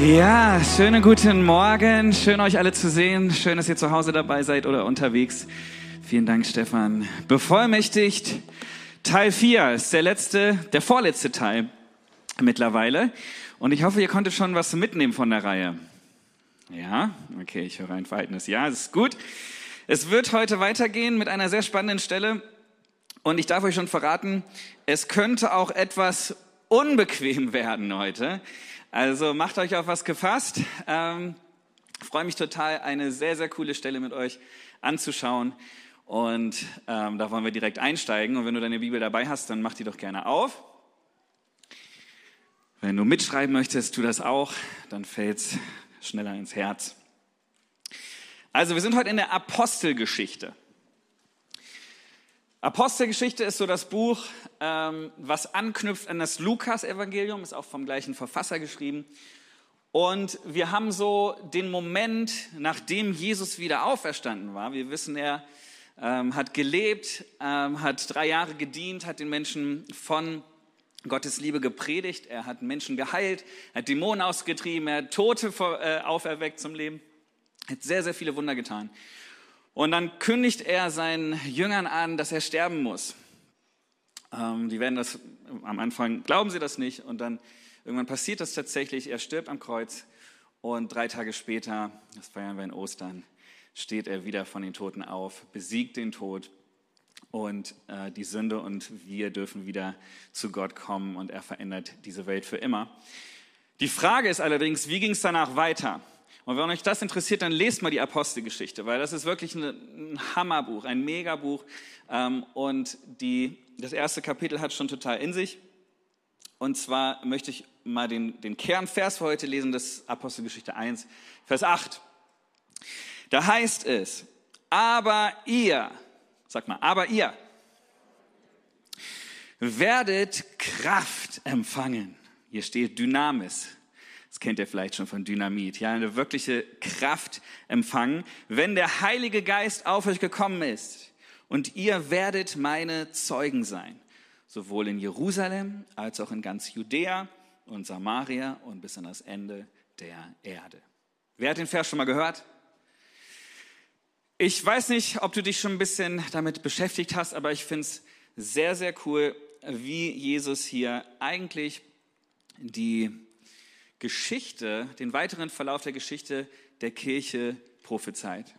Ja, schönen guten Morgen. Schön euch alle zu sehen. Schön, dass ihr zu Hause dabei seid oder unterwegs. Vielen Dank, Stefan. Bevollmächtigt. Teil 4 ist der letzte, der vorletzte Teil mittlerweile. Und ich hoffe, ihr konntet schon was mitnehmen von der Reihe. Ja, okay, ich höre ein verhaltenes Ja, das ist gut. Es wird heute weitergehen mit einer sehr spannenden Stelle. Und ich darf euch schon verraten, es könnte auch etwas unbequem werden heute. Also macht euch auf was gefasst. Ähm, freue mich total, eine sehr, sehr coole Stelle mit euch anzuschauen. Und ähm, da wollen wir direkt einsteigen. Und wenn du deine Bibel dabei hast, dann mach die doch gerne auf. Wenn du mitschreiben möchtest, tu das auch, dann fällt's schneller ins Herz. Also, wir sind heute in der Apostelgeschichte. Apostelgeschichte ist so das Buch, ähm, was anknüpft an das Lukas-Evangelium, ist auch vom gleichen Verfasser geschrieben. Und wir haben so den Moment, nachdem Jesus wieder auferstanden war. Wir wissen, er ähm, hat gelebt, ähm, hat drei Jahre gedient, hat den Menschen von Gottes Liebe gepredigt, er hat Menschen geheilt, hat Dämonen ausgetrieben, er hat Tote äh, auferweckt zum Leben, hat sehr, sehr viele Wunder getan. Und dann kündigt er seinen Jüngern an, dass er sterben muss. Ähm, die werden das am Anfang, glauben sie das nicht. Und dann irgendwann passiert das tatsächlich. Er stirbt am Kreuz. Und drei Tage später, das feiern wir in Ostern, steht er wieder von den Toten auf, besiegt den Tod und äh, die Sünde und wir dürfen wieder zu Gott kommen und er verändert diese Welt für immer. Die Frage ist allerdings, wie ging es danach weiter? Und wenn euch das interessiert, dann lest mal die Apostelgeschichte, weil das ist wirklich ein Hammerbuch, ein Megabuch. Ähm, und die, das erste Kapitel hat schon total in sich. Und zwar möchte ich mal den, den Kernvers für heute lesen, das Apostelgeschichte 1, Vers 8. Da heißt es, aber ihr, sag mal, aber ihr werdet Kraft empfangen. Hier steht Dynamis, das kennt ihr vielleicht schon von Dynamit. Ja, eine wirkliche Kraft empfangen, wenn der Heilige Geist auf euch gekommen ist. Und ihr werdet meine Zeugen sein. Sowohl in Jerusalem als auch in ganz Judäa und Samaria und bis an das Ende der Erde. Wer hat den Vers schon mal gehört? Ich weiß nicht, ob du dich schon ein bisschen damit beschäftigt hast, aber ich finde es sehr, sehr cool, wie Jesus hier eigentlich die Geschichte, den weiteren Verlauf der Geschichte der Kirche prophezeit.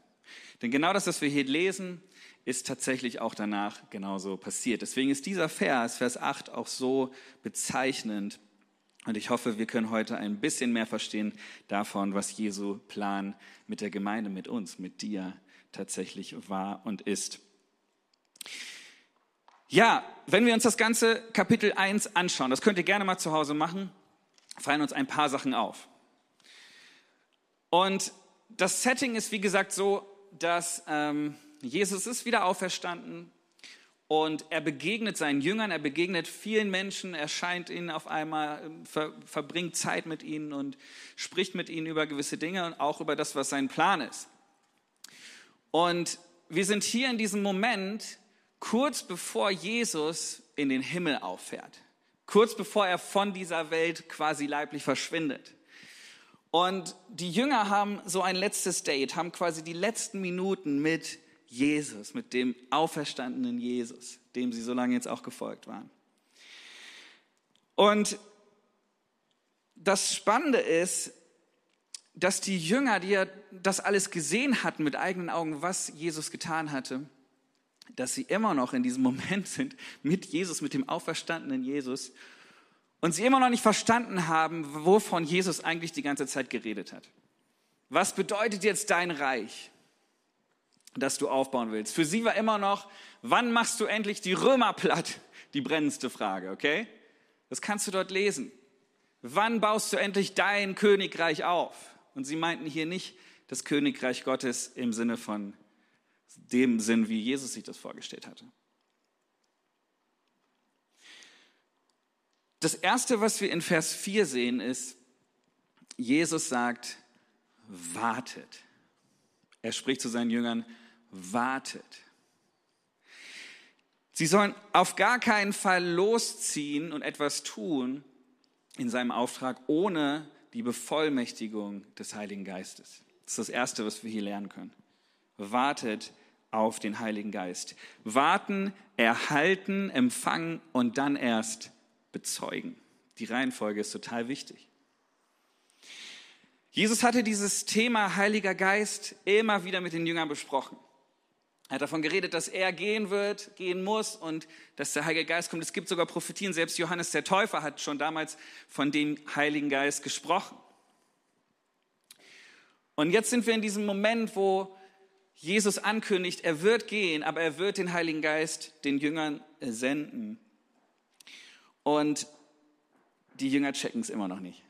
Denn genau das, was wir hier lesen, ist tatsächlich auch danach genauso passiert. Deswegen ist dieser Vers, Vers 8, auch so bezeichnend. Und ich hoffe, wir können heute ein bisschen mehr verstehen davon, was Jesu Plan mit der Gemeinde, mit uns, mit dir tatsächlich war und ist. Ja, wenn wir uns das ganze Kapitel 1 anschauen, das könnt ihr gerne mal zu Hause machen, fallen uns ein paar Sachen auf. Und das Setting ist, wie gesagt, so, dass ähm, Jesus ist wieder auferstanden und er begegnet seinen Jüngern, er begegnet vielen Menschen, erscheint ihnen auf einmal, ähm, ver, verbringt Zeit mit ihnen und spricht mit ihnen über gewisse Dinge und auch über das, was sein Plan ist. Und wir sind hier in diesem Moment, kurz bevor Jesus in den Himmel auffährt kurz bevor er von dieser Welt quasi leiblich verschwindet. Und die Jünger haben so ein letztes Date, haben quasi die letzten Minuten mit Jesus, mit dem auferstandenen Jesus, dem sie so lange jetzt auch gefolgt waren. Und das Spannende ist, dass die Jünger, die ja das alles gesehen hatten mit eigenen Augen, was Jesus getan hatte, dass sie immer noch in diesem Moment sind mit Jesus, mit dem auferstandenen Jesus und sie immer noch nicht verstanden haben, wovon Jesus eigentlich die ganze Zeit geredet hat. Was bedeutet jetzt dein Reich, das du aufbauen willst? Für sie war immer noch, wann machst du endlich die Römer platt? Die brennendste Frage, okay? Das kannst du dort lesen. Wann baust du endlich dein Königreich auf? Und sie meinten hier nicht das Königreich Gottes im Sinne von dem Sinn, wie Jesus sich das vorgestellt hatte. Das Erste, was wir in Vers 4 sehen, ist, Jesus sagt, wartet. Er spricht zu seinen Jüngern, wartet. Sie sollen auf gar keinen Fall losziehen und etwas tun in seinem Auftrag, ohne die Bevollmächtigung des Heiligen Geistes. Das ist das Erste, was wir hier lernen können. Wartet auf den Heiligen Geist. Warten, erhalten, empfangen und dann erst bezeugen. Die Reihenfolge ist total wichtig. Jesus hatte dieses Thema Heiliger Geist immer wieder mit den Jüngern besprochen. Er hat davon geredet, dass er gehen wird, gehen muss und dass der Heilige Geist kommt. Es gibt sogar Prophetien. Selbst Johannes der Täufer hat schon damals von dem Heiligen Geist gesprochen. Und jetzt sind wir in diesem Moment, wo Jesus ankündigt, er wird gehen, aber er wird den Heiligen Geist den Jüngern senden. Und die Jünger checken es immer noch nicht.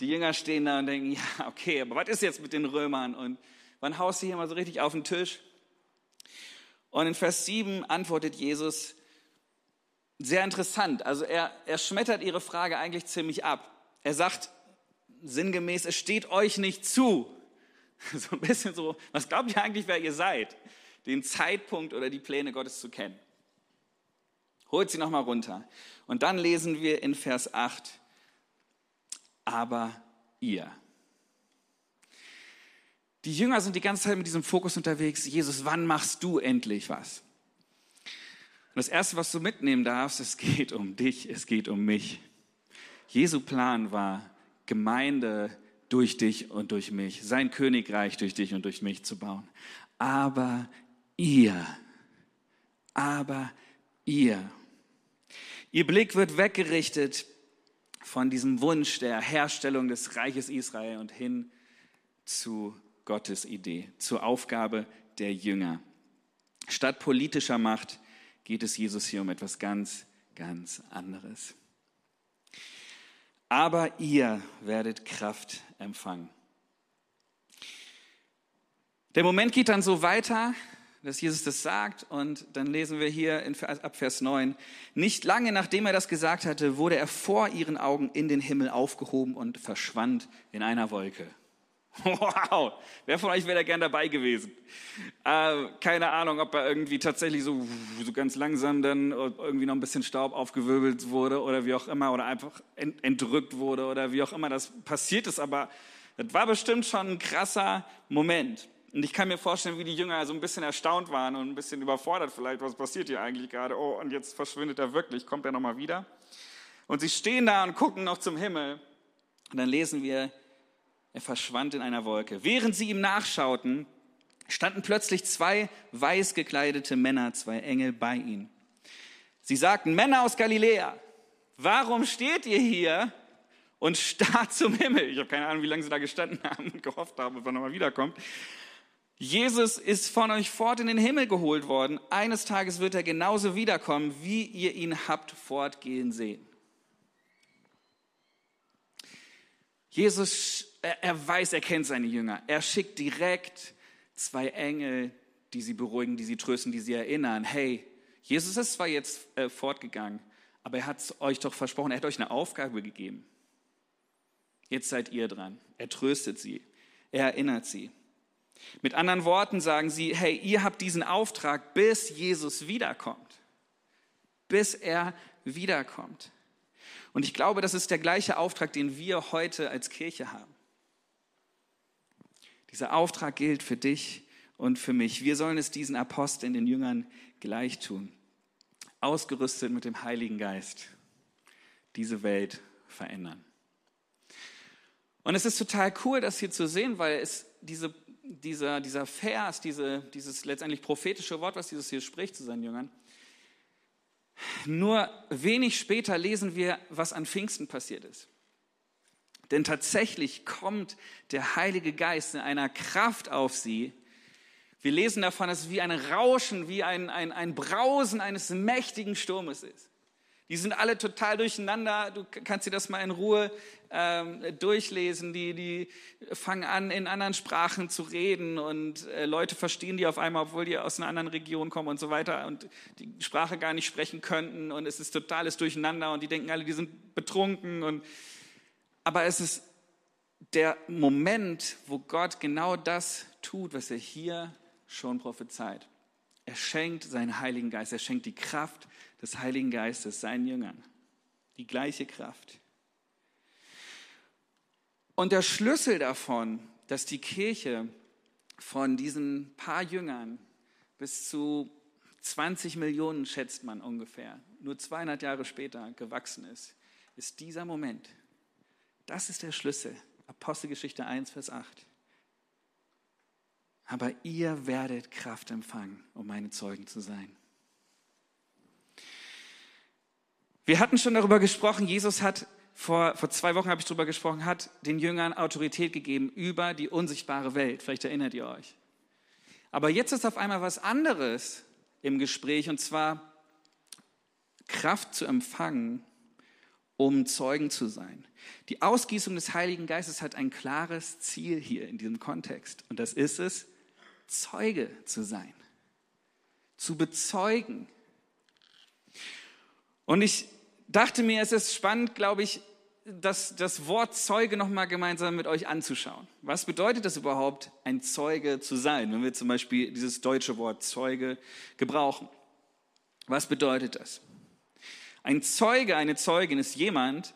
Die Jünger stehen da und denken, ja, okay, aber was ist jetzt mit den Römern? Und wann haust du hier mal so richtig auf den Tisch? Und in Vers 7 antwortet Jesus sehr interessant. Also er, er schmettert ihre Frage eigentlich ziemlich ab. Er sagt sinngemäß, es steht euch nicht zu. So ein bisschen so, was glaubt ihr eigentlich, wer ihr seid? Den Zeitpunkt oder die Pläne Gottes zu kennen. Holt sie nochmal runter. Und dann lesen wir in Vers 8, aber ihr. Die Jünger sind die ganze Zeit mit diesem Fokus unterwegs. Jesus, wann machst du endlich was? Und das Erste, was du mitnehmen darfst, es geht um dich, es geht um mich. Jesu Plan war, Gemeinde durch dich und durch mich, sein Königreich durch dich und durch mich zu bauen. Aber ihr, aber ihr. Ihr Blick wird weggerichtet von diesem Wunsch der Herstellung des Reiches Israel und hin zu Gottes Idee, zur Aufgabe der Jünger. Statt politischer Macht geht es Jesus hier um etwas ganz, ganz anderes. Aber ihr werdet Kraft empfangen. Der Moment geht dann so weiter, dass Jesus das sagt und dann lesen wir hier in, ab Vers 9, nicht lange nachdem er das gesagt hatte, wurde er vor ihren Augen in den Himmel aufgehoben und verschwand in einer Wolke. Wow, wer von euch wäre da gern dabei gewesen? Äh, keine Ahnung, ob er irgendwie tatsächlich so, so ganz langsam dann irgendwie noch ein bisschen Staub aufgewirbelt wurde oder wie auch immer oder einfach entrückt wurde oder wie auch immer das passiert ist, aber das war bestimmt schon ein krasser Moment. Und ich kann mir vorstellen, wie die Jünger so ein bisschen erstaunt waren und ein bisschen überfordert vielleicht, was passiert hier eigentlich gerade? Oh, und jetzt verschwindet er wirklich, kommt er nochmal wieder? Und sie stehen da und gucken noch zum Himmel. Und dann lesen wir, er verschwand in einer Wolke. Während sie ihm nachschauten, standen plötzlich zwei weiß gekleidete Männer, zwei Engel bei ihm. Sie sagten, Männer aus Galiläa, warum steht ihr hier und starrt zum Himmel? Ich habe keine Ahnung, wie lange sie da gestanden haben und gehofft haben, ob er nochmal wiederkommt. Jesus ist von euch fort in den Himmel geholt worden. Eines Tages wird er genauso wiederkommen, wie ihr ihn habt fortgehen sehen. Jesus, er, er weiß, er kennt seine Jünger. Er schickt direkt zwei Engel, die sie beruhigen, die sie trösten, die sie erinnern. Hey, Jesus ist zwar jetzt äh, fortgegangen, aber er hat euch doch versprochen, er hat euch eine Aufgabe gegeben. Jetzt seid ihr dran. Er tröstet sie. Er erinnert sie. Mit anderen Worten sagen sie, hey, ihr habt diesen Auftrag, bis Jesus wiederkommt. Bis er wiederkommt. Und ich glaube, das ist der gleiche Auftrag, den wir heute als Kirche haben. Dieser Auftrag gilt für dich und für mich. Wir sollen es diesen Aposteln, den Jüngern gleich tun. Ausgerüstet mit dem Heiligen Geist. Diese Welt verändern. Und es ist total cool, das hier zu sehen, weil es diese dieser, dieser Vers, diese, dieses letztendlich prophetische Wort, was Jesus hier spricht zu seinen Jüngern, nur wenig später lesen wir, was an Pfingsten passiert ist. Denn tatsächlich kommt der Heilige Geist in einer Kraft auf sie. Wir lesen davon, dass es wie ein Rauschen, wie ein, ein, ein Brausen eines mächtigen Sturmes ist. Die sind alle total durcheinander. Du kannst dir das mal in Ruhe ähm, durchlesen. Die, die fangen an, in anderen Sprachen zu reden und äh, Leute verstehen die auf einmal, obwohl die aus einer anderen Region kommen und so weiter und die Sprache gar nicht sprechen könnten und es ist totales Durcheinander und die denken alle, die sind betrunken und aber es ist der Moment, wo Gott genau das tut, was er hier schon prophezeit. Er schenkt seinen Heiligen Geist, er schenkt die Kraft, des Heiligen Geistes seinen Jüngern. Die gleiche Kraft. Und der Schlüssel davon, dass die Kirche von diesen paar Jüngern bis zu 20 Millionen, schätzt man ungefähr, nur 200 Jahre später gewachsen ist, ist dieser Moment. Das ist der Schlüssel. Apostelgeschichte 1, Vers 8. Aber ihr werdet Kraft empfangen, um meine Zeugen zu sein. Wir hatten schon darüber gesprochen, Jesus hat vor, vor zwei Wochen habe ich darüber gesprochen, hat den Jüngern Autorität gegeben über die unsichtbare Welt. Vielleicht erinnert ihr euch. Aber jetzt ist auf einmal was anderes im Gespräch und zwar Kraft zu empfangen, um Zeugen zu sein. Die Ausgießung des Heiligen Geistes hat ein klares Ziel hier in diesem Kontext und das ist es, Zeuge zu sein, zu bezeugen. Und ich dachte mir, es ist spannend, glaube ich, das, das Wort Zeuge nochmal gemeinsam mit euch anzuschauen. Was bedeutet das überhaupt, ein Zeuge zu sein, wenn wir zum Beispiel dieses deutsche Wort Zeuge gebrauchen? Was bedeutet das? Ein Zeuge, eine Zeugin ist jemand,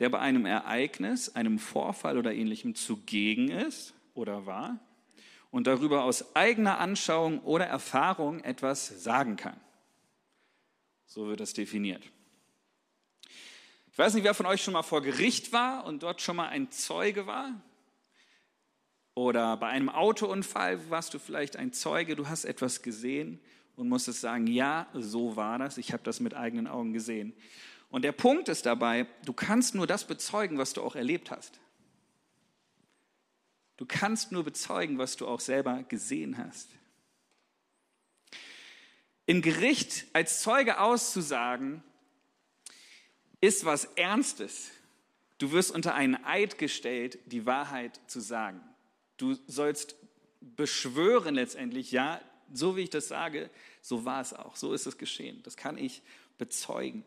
der bei einem Ereignis, einem Vorfall oder ähnlichem zugegen ist oder war und darüber aus eigener Anschauung oder Erfahrung etwas sagen kann. So wird das definiert. Ich weiß nicht, wer von euch schon mal vor Gericht war und dort schon mal ein Zeuge war. Oder bei einem Autounfall warst du vielleicht ein Zeuge, du hast etwas gesehen und musstest sagen, ja, so war das, ich habe das mit eigenen Augen gesehen. Und der Punkt ist dabei, du kannst nur das bezeugen, was du auch erlebt hast. Du kannst nur bezeugen, was du auch selber gesehen hast. Im Gericht als Zeuge auszusagen, ist was Ernstes. Du wirst unter einen Eid gestellt, die Wahrheit zu sagen. Du sollst beschwören letztendlich, ja, so wie ich das sage, so war es auch, so ist es geschehen. Das kann ich bezeugen.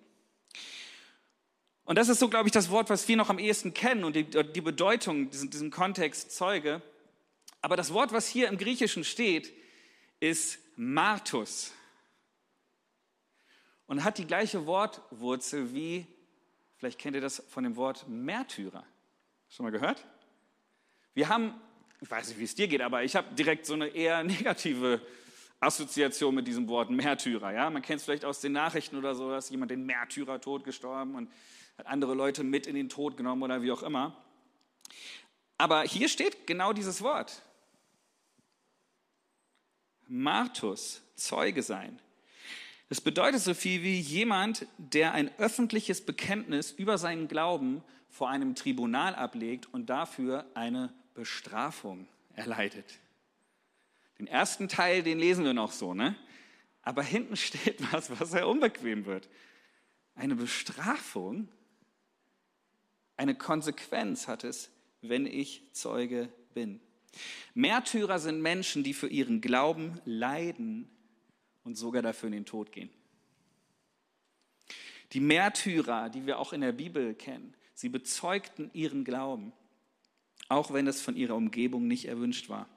Und das ist so, glaube ich, das Wort, was wir noch am ehesten kennen und die, die Bedeutung, diesen, diesem Kontext Zeuge. Aber das Wort, was hier im Griechischen steht, ist Martus und hat die gleiche Wortwurzel wie Vielleicht kennt ihr das von dem Wort Märtyrer. Schon mal gehört? Wir haben, ich weiß nicht, wie es dir geht, aber ich habe direkt so eine eher negative Assoziation mit diesem Wort Märtyrer. Ja? Man kennt es vielleicht aus den Nachrichten oder so, dass jemand den Märtyrertod gestorben und hat andere Leute mit in den Tod genommen oder wie auch immer. Aber hier steht genau dieses Wort. Martus, Zeuge sein. Das bedeutet so viel wie jemand, der ein öffentliches Bekenntnis über seinen Glauben vor einem Tribunal ablegt und dafür eine Bestrafung erleidet. Den ersten Teil, den lesen wir noch so, ne? Aber hinten steht was, was sehr unbequem wird. Eine Bestrafung, eine Konsequenz hat es, wenn ich Zeuge bin. Märtyrer sind Menschen, die für ihren Glauben leiden und sogar dafür in den Tod gehen. Die Märtyrer, die wir auch in der Bibel kennen, sie bezeugten ihren Glauben, auch wenn es von ihrer Umgebung nicht erwünscht war.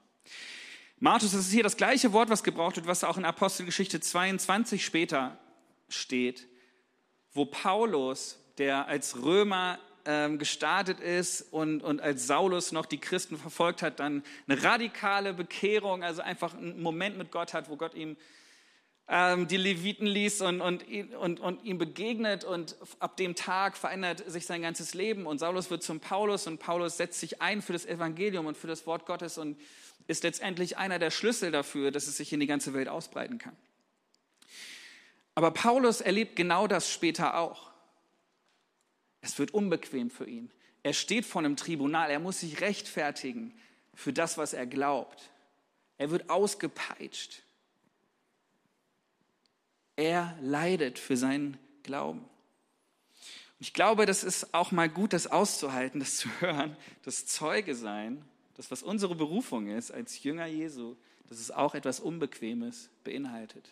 Martus, das ist hier das gleiche Wort, was gebraucht wird, was auch in Apostelgeschichte 22 später steht, wo Paulus, der als Römer ähm, gestartet ist und, und als Saulus noch die Christen verfolgt hat, dann eine radikale Bekehrung, also einfach einen Moment mit Gott hat, wo Gott ihm ähm, die Leviten liest und, und, und, und ihm begegnet und ab dem Tag verändert sich sein ganzes Leben und Saulus wird zum Paulus und Paulus setzt sich ein für das Evangelium und für das Wort Gottes und ist letztendlich einer der Schlüssel dafür, dass es sich in die ganze Welt ausbreiten kann. Aber Paulus erlebt genau das später auch. Es wird unbequem für ihn. Er steht vor einem Tribunal, er muss sich rechtfertigen für das, was er glaubt. Er wird ausgepeitscht. Er leidet für seinen Glauben. Und ich glaube, das ist auch mal gut, das auszuhalten, das zu hören, das Zeuge sein, das, was unsere Berufung ist als Jünger Jesu, dass es auch etwas Unbequemes beinhaltet.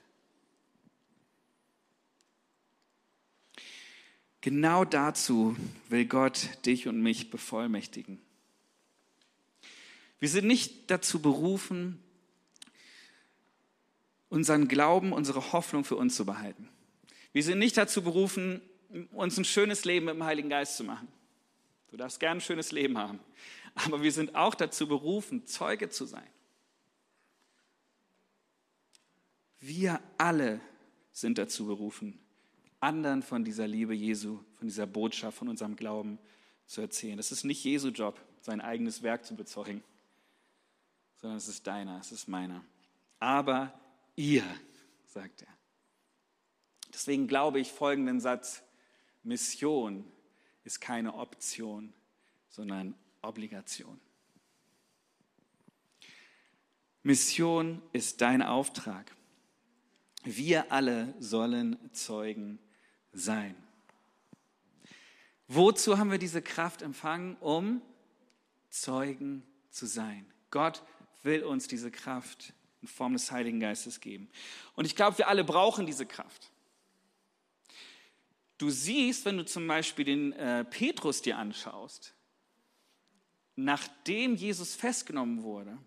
Genau dazu will Gott dich und mich bevollmächtigen. Wir sind nicht dazu berufen, unseren Glauben, unsere Hoffnung für uns zu behalten. Wir sind nicht dazu berufen, uns ein schönes Leben mit dem Heiligen Geist zu machen. Du darfst gern ein schönes Leben haben. aber wir sind auch dazu berufen, Zeuge zu sein. Wir alle sind dazu berufen, anderen von dieser Liebe Jesu, von dieser Botschaft, von unserem Glauben zu erzählen. Das ist nicht Jesu Job, sein eigenes Werk zu bezeugen, sondern es ist deiner, es ist meiner. Aber ihr, sagt er. Deswegen glaube ich folgenden Satz, Mission ist keine Option, sondern Obligation. Mission ist dein Auftrag. Wir alle sollen Zeugen sein. Wozu haben wir diese Kraft empfangen? Um Zeugen zu sein. Gott will uns diese Kraft in Form des Heiligen Geistes geben. Und ich glaube, wir alle brauchen diese Kraft. Du siehst, wenn du zum Beispiel den äh, Petrus dir anschaust, nachdem Jesus festgenommen wurde,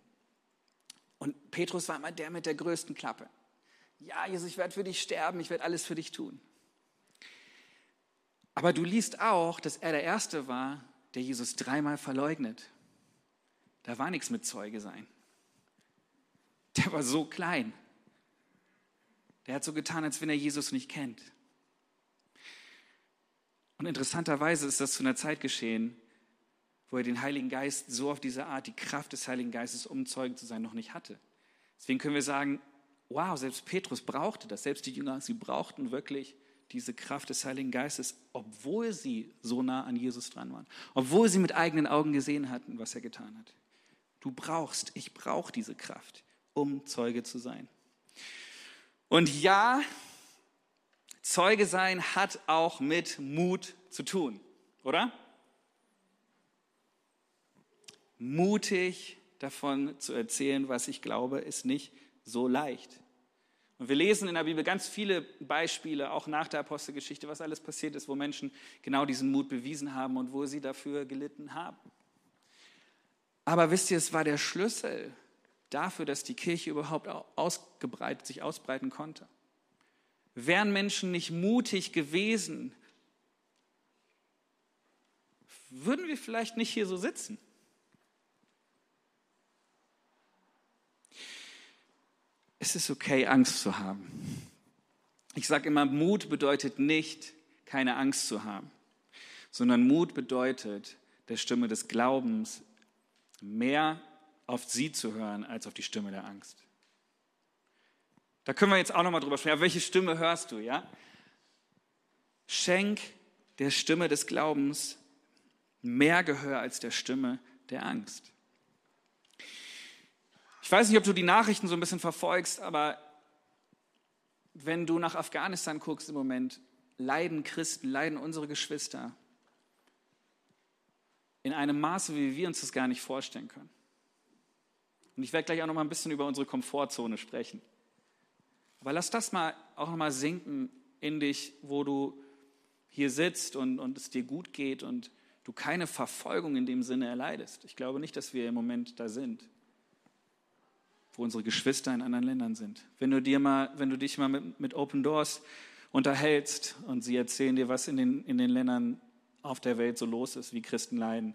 und Petrus war immer der mit der größten Klappe. Ja, Jesus, ich werde für dich sterben, ich werde alles für dich tun. Aber du liest auch, dass er der Erste war, der Jesus dreimal verleugnet. Da war nichts mit Zeuge sein. Der war so klein. Der hat so getan, als wenn er Jesus nicht kennt. Und interessanterweise ist das zu einer Zeit geschehen, wo er den Heiligen Geist so auf diese Art, die Kraft des Heiligen Geistes, um Zeugen zu sein, noch nicht hatte. Deswegen können wir sagen, wow, selbst Petrus brauchte das, selbst die Jünger, sie brauchten wirklich diese Kraft des Heiligen Geistes, obwohl sie so nah an Jesus dran waren, obwohl sie mit eigenen Augen gesehen hatten, was er getan hat. Du brauchst, ich brauche diese Kraft, um Zeuge zu sein. Und ja, Zeuge sein hat auch mit Mut zu tun, oder? Mutig davon zu erzählen, was ich glaube, ist nicht so leicht. Und wir lesen in der Bibel ganz viele Beispiele, auch nach der Apostelgeschichte, was alles passiert ist, wo Menschen genau diesen Mut bewiesen haben und wo sie dafür gelitten haben. Aber wisst ihr, es war der Schlüssel dafür, dass die Kirche überhaupt ausgebreitet, sich ausbreiten konnte. Wären Menschen nicht mutig gewesen, würden wir vielleicht nicht hier so sitzen. Es ist okay, Angst zu haben. Ich sage immer, Mut bedeutet nicht, keine Angst zu haben, sondern Mut bedeutet, der Stimme des Glaubens mehr auf sie zu hören, als auf die Stimme der Angst. Da können wir jetzt auch nochmal drüber sprechen. Ja, welche Stimme hörst du, ja? Schenk der Stimme des Glaubens mehr Gehör als der Stimme der Angst. Ich weiß nicht, ob du die Nachrichten so ein bisschen verfolgst, aber wenn du nach Afghanistan guckst im Moment, leiden Christen, leiden unsere Geschwister in einem Maße, wie wir uns das gar nicht vorstellen können. Und ich werde gleich auch noch mal ein bisschen über unsere Komfortzone sprechen. Aber lass das mal auch noch mal sinken in dich, wo du hier sitzt und, und es dir gut geht und du keine Verfolgung in dem Sinne erleidest. Ich glaube nicht, dass wir im Moment da sind wo unsere Geschwister in anderen Ländern sind. Wenn du, dir mal, wenn du dich mal mit, mit Open Doors unterhältst und sie erzählen dir, was in den, in den Ländern auf der Welt so los ist, wie Christen leiden,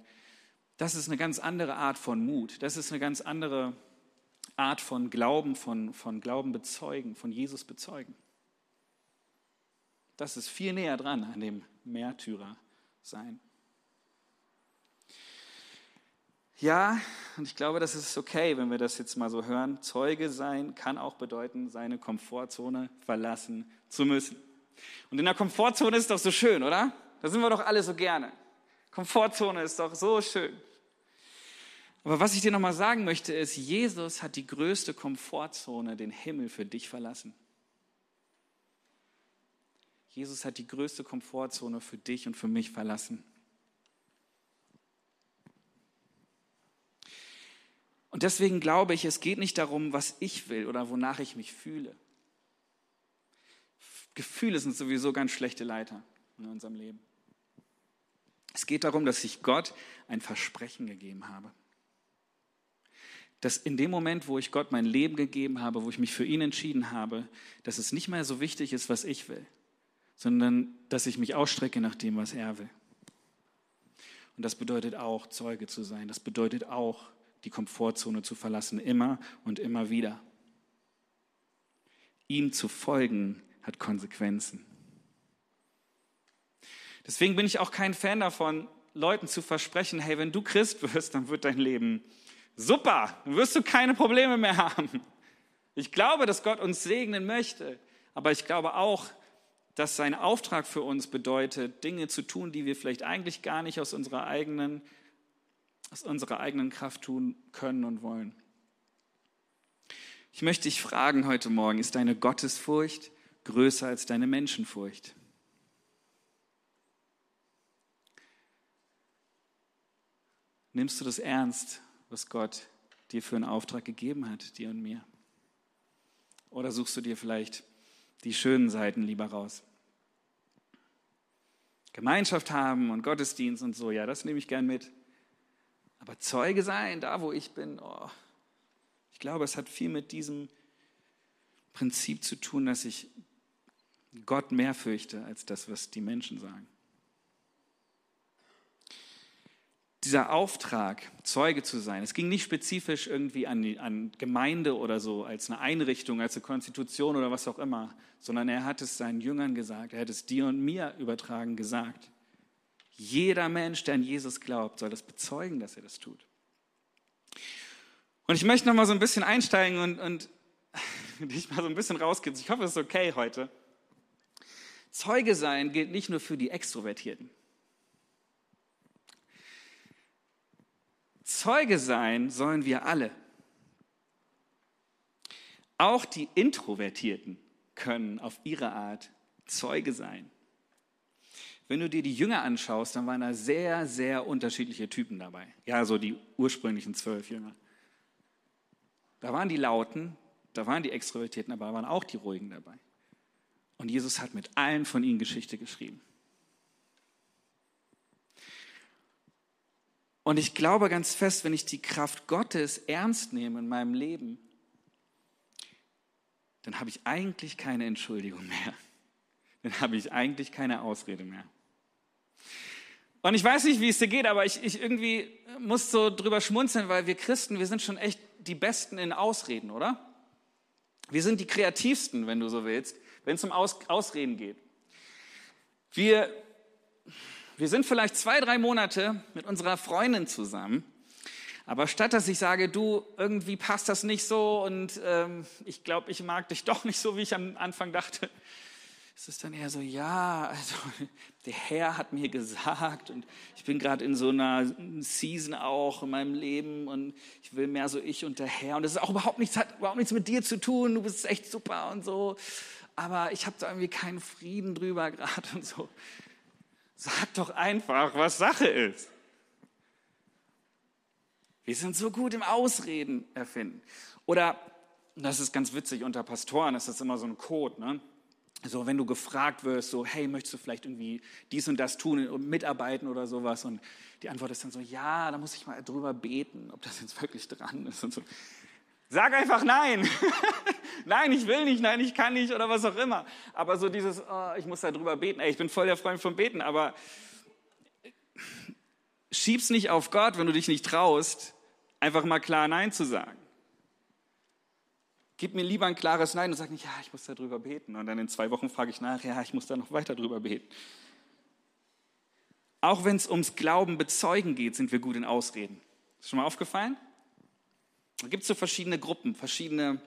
das ist eine ganz andere Art von Mut. Das ist eine ganz andere Art von Glauben, von, von Glauben bezeugen, von Jesus bezeugen. Das ist viel näher dran an dem Märtyrer sein. Ja, und ich glaube, das ist okay, wenn wir das jetzt mal so hören. Zeuge sein kann auch bedeuten, seine Komfortzone verlassen zu müssen. Und in der Komfortzone ist doch so schön, oder? Da sind wir doch alle so gerne. Komfortzone ist doch so schön. Aber was ich dir nochmal sagen möchte, ist, Jesus hat die größte Komfortzone, den Himmel für dich verlassen. Jesus hat die größte Komfortzone für dich und für mich verlassen. Und deswegen glaube ich, es geht nicht darum, was ich will oder wonach ich mich fühle. Gefühle sind sowieso ganz schlechte Leiter in unserem Leben. Es geht darum, dass ich Gott ein Versprechen gegeben habe. Dass in dem Moment, wo ich Gott mein Leben gegeben habe, wo ich mich für ihn entschieden habe, dass es nicht mehr so wichtig ist, was ich will, sondern dass ich mich ausstrecke nach dem, was er will. Und das bedeutet auch, Zeuge zu sein. Das bedeutet auch, die Komfortzone zu verlassen, immer und immer wieder. Ihm zu folgen hat Konsequenzen. Deswegen bin ich auch kein Fan davon, Leuten zu versprechen, hey, wenn du Christ wirst, dann wird dein Leben super, dann wirst du keine Probleme mehr haben. Ich glaube, dass Gott uns segnen möchte, aber ich glaube auch, dass sein Auftrag für uns bedeutet, Dinge zu tun, die wir vielleicht eigentlich gar nicht aus unserer eigenen, aus unserer eigenen Kraft tun können und wollen. Ich möchte dich fragen heute Morgen, ist deine Gottesfurcht größer als deine Menschenfurcht? Nimmst du das ernst, was Gott dir für einen Auftrag gegeben hat, dir und mir? Oder suchst du dir vielleicht die schönen Seiten lieber raus? Gemeinschaft haben und Gottesdienst und so, ja, das nehme ich gern mit. Aber Zeuge sein, da wo ich bin, oh, ich glaube, es hat viel mit diesem Prinzip zu tun, dass ich Gott mehr fürchte als das, was die Menschen sagen. dieser Auftrag, Zeuge zu sein, es ging nicht spezifisch irgendwie an, an Gemeinde oder so, als eine Einrichtung, als eine Konstitution oder was auch immer, sondern er hat es seinen Jüngern gesagt, er hat es dir und mir übertragen gesagt. Jeder Mensch, der an Jesus glaubt, soll das bezeugen, dass er das tut. Und ich möchte noch mal so ein bisschen einsteigen und, und dich mal so ein bisschen rauskitzeln. Ich hoffe, es ist okay heute. Zeuge sein gilt nicht nur für die Extrovertierten. Zeuge sein sollen wir alle. Auch die Introvertierten können auf ihre Art Zeuge sein. Wenn du dir die Jünger anschaust, dann waren da sehr, sehr unterschiedliche Typen dabei. Ja, so die ursprünglichen zwölf Jünger. Da waren die Lauten, da waren die Extrovertierten, aber da waren auch die Ruhigen dabei. Und Jesus hat mit allen von ihnen Geschichte geschrieben. Und ich glaube ganz fest, wenn ich die Kraft Gottes ernst nehme in meinem Leben, dann habe ich eigentlich keine Entschuldigung mehr. Dann habe ich eigentlich keine Ausrede mehr. Und ich weiß nicht, wie es dir geht, aber ich, ich irgendwie muss so drüber schmunzeln, weil wir Christen, wir sind schon echt die Besten in Ausreden, oder? Wir sind die kreativsten, wenn du so willst, wenn es um Aus, Ausreden geht. Wir wir sind vielleicht zwei, drei Monate mit unserer Freundin zusammen, aber statt dass ich sage, du, irgendwie passt das nicht so und ähm, ich glaube, ich mag dich doch nicht so, wie ich am Anfang dachte, ist es dann eher so, ja, also der Herr hat mir gesagt und ich bin gerade in so einer Season auch in meinem Leben und ich will mehr so ich und der Herr und das ist auch überhaupt nichts, hat überhaupt nichts mit dir zu tun, du bist echt super und so, aber ich habe da irgendwie keinen Frieden drüber gerade und so. Sag doch einfach, was Sache ist. Wir sind so gut im Ausreden erfinden. Oder, das ist ganz witzig, unter Pastoren ist das immer so ein Code, ne? So, wenn du gefragt wirst, so, hey, möchtest du vielleicht irgendwie dies und das tun und mitarbeiten oder sowas? Und die Antwort ist dann so, ja, da muss ich mal drüber beten, ob das jetzt wirklich dran ist und so. Sag einfach nein. nein, ich will nicht, nein, ich kann nicht oder was auch immer. Aber so dieses, oh, ich muss da drüber beten. Ey, ich bin voll der Freund vom Beten, aber schieb's nicht auf Gott, wenn du dich nicht traust, einfach mal klar Nein zu sagen. Gib mir lieber ein klares Nein und sag nicht, ja, ich muss da drüber beten. Und dann in zwei Wochen frage ich nach, ja, ich muss da noch weiter drüber beten. Auch wenn es ums Glauben bezeugen geht, sind wir gut in Ausreden. Ist schon mal aufgefallen? Da gibt es so verschiedene Gruppen, verschiedene,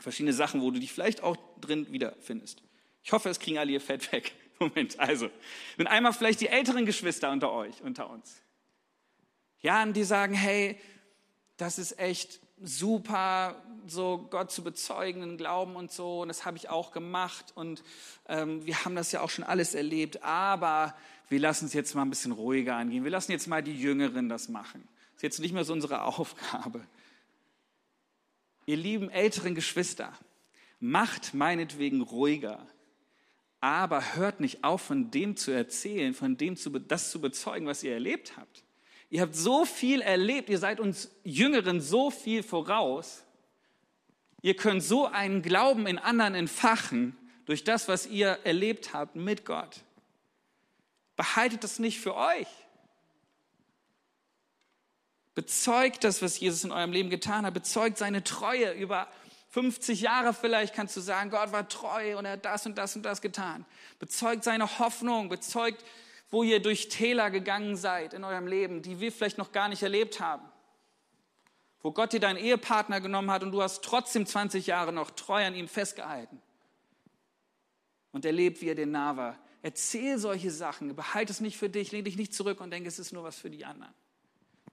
verschiedene Sachen, wo du dich vielleicht auch drin wiederfindest. Ich hoffe, es kriegen alle ihr Fett weg. Moment, also, wenn einmal vielleicht die älteren Geschwister unter euch, unter uns. Ja, und die sagen, hey, das ist echt super, so Gott zu bezeugen, in Glauben und so, und das habe ich auch gemacht und ähm, wir haben das ja auch schon alles erlebt, aber wir lassen es jetzt mal ein bisschen ruhiger angehen. Wir lassen jetzt mal die Jüngeren das machen. Das ist jetzt nicht mehr so unsere Aufgabe ihr lieben älteren Geschwister, macht meinetwegen ruhiger, aber hört nicht auf, von dem zu erzählen, von dem zu, das zu bezeugen, was ihr erlebt habt. Ihr habt so viel erlebt, ihr seid uns Jüngeren so viel voraus. Ihr könnt so einen Glauben in anderen entfachen durch das, was ihr erlebt habt mit Gott. Behaltet das nicht für euch. Bezeugt das, was Jesus in eurem Leben getan hat. Bezeugt seine Treue. Über 50 Jahre vielleicht kannst du sagen, Gott war treu und er hat das und das und das getan. Bezeugt seine Hoffnung. Bezeugt, wo ihr durch Täler gegangen seid in eurem Leben, die wir vielleicht noch gar nicht erlebt haben. Wo Gott dir deinen Ehepartner genommen hat und du hast trotzdem 20 Jahre noch treu an ihm festgehalten. Und er lebt, wie er dir nah war. Erzähl solche Sachen, behalte es nicht für dich, lehn dich nicht zurück und denke, es ist nur was für die anderen.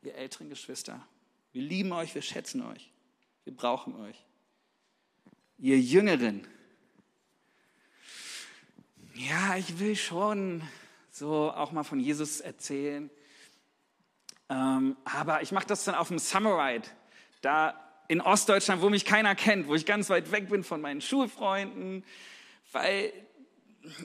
Ihr älteren Geschwister, wir lieben euch, wir schätzen euch, wir brauchen euch. Ihr Jüngeren, ja, ich will schon so auch mal von Jesus erzählen, ähm, aber ich mache das dann auf dem Summerride, da in Ostdeutschland, wo mich keiner kennt, wo ich ganz weit weg bin von meinen Schulfreunden, weil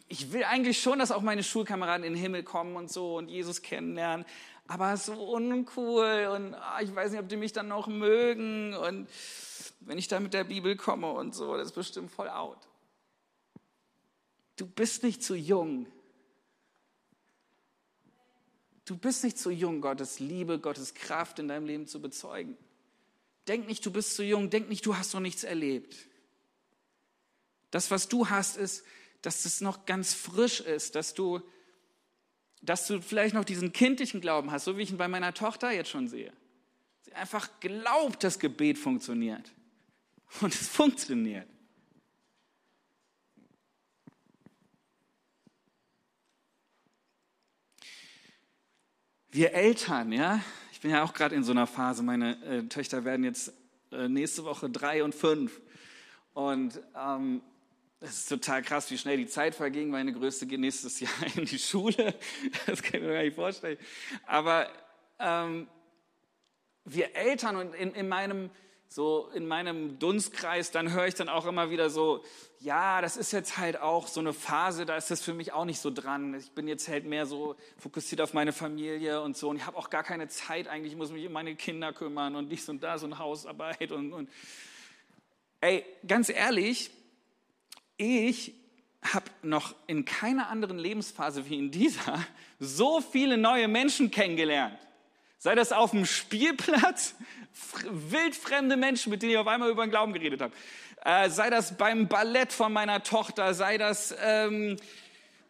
ich will eigentlich schon, dass auch meine Schulkameraden in den Himmel kommen und so und Jesus kennenlernen, aber so uncool und ah, ich weiß nicht, ob die mich dann noch mögen und wenn ich da mit der Bibel komme und so, das ist bestimmt voll out. Du bist nicht zu jung. Du bist nicht zu jung, Gottes Liebe, Gottes Kraft in deinem Leben zu bezeugen. Denk nicht, du bist zu jung, denk nicht, du hast noch nichts erlebt. Das, was du hast, ist dass es noch ganz frisch ist, dass du, dass du vielleicht noch diesen kindlichen Glauben hast, so wie ich ihn bei meiner Tochter jetzt schon sehe. Sie einfach glaubt, dass Gebet funktioniert. Und es funktioniert. Wir Eltern, ja, ich bin ja auch gerade in so einer Phase, meine äh, Töchter werden jetzt äh, nächste Woche drei und fünf. Und ähm, es ist total krass, wie schnell die Zeit verging. Meine Größte geht nächstes Jahr in die Schule. Das kann ich mir gar nicht vorstellen. Aber ähm, wir Eltern und in, in, meinem so in meinem Dunstkreis, dann höre ich dann auch immer wieder so, ja, das ist jetzt halt auch so eine Phase, da ist das für mich auch nicht so dran. Ich bin jetzt halt mehr so fokussiert auf meine Familie und so und ich habe auch gar keine Zeit eigentlich, ich muss mich um meine Kinder kümmern und dies und das und Hausarbeit und, und ey, ganz ehrlich, ich habe noch in keiner anderen Lebensphase wie in dieser so viele neue Menschen kennengelernt. Sei das auf dem Spielplatz, wildfremde Menschen, mit denen ich auf einmal über den Glauben geredet habe. Äh, sei das beim Ballett von meiner Tochter, sei das ähm,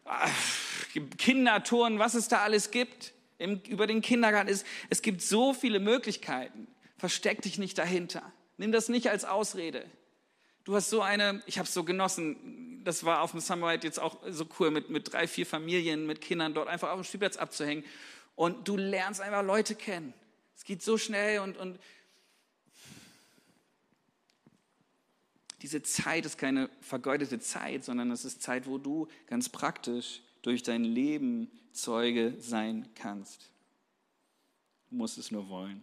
äh, Kindertouren, was es da alles gibt. Im, über den Kindergarten ist, es gibt so viele Möglichkeiten. Versteck dich nicht dahinter. Nimm das nicht als Ausrede. Du hast so eine, ich habe es so genossen, das war auf dem Summerite jetzt auch so cool, mit, mit drei, vier Familien, mit Kindern dort einfach auf dem Spielplatz abzuhängen. Und du lernst einfach Leute kennen. Es geht so schnell und, und diese Zeit ist keine vergeudete Zeit, sondern es ist Zeit, wo du ganz praktisch durch dein Leben Zeuge sein kannst. Du musst es nur wollen.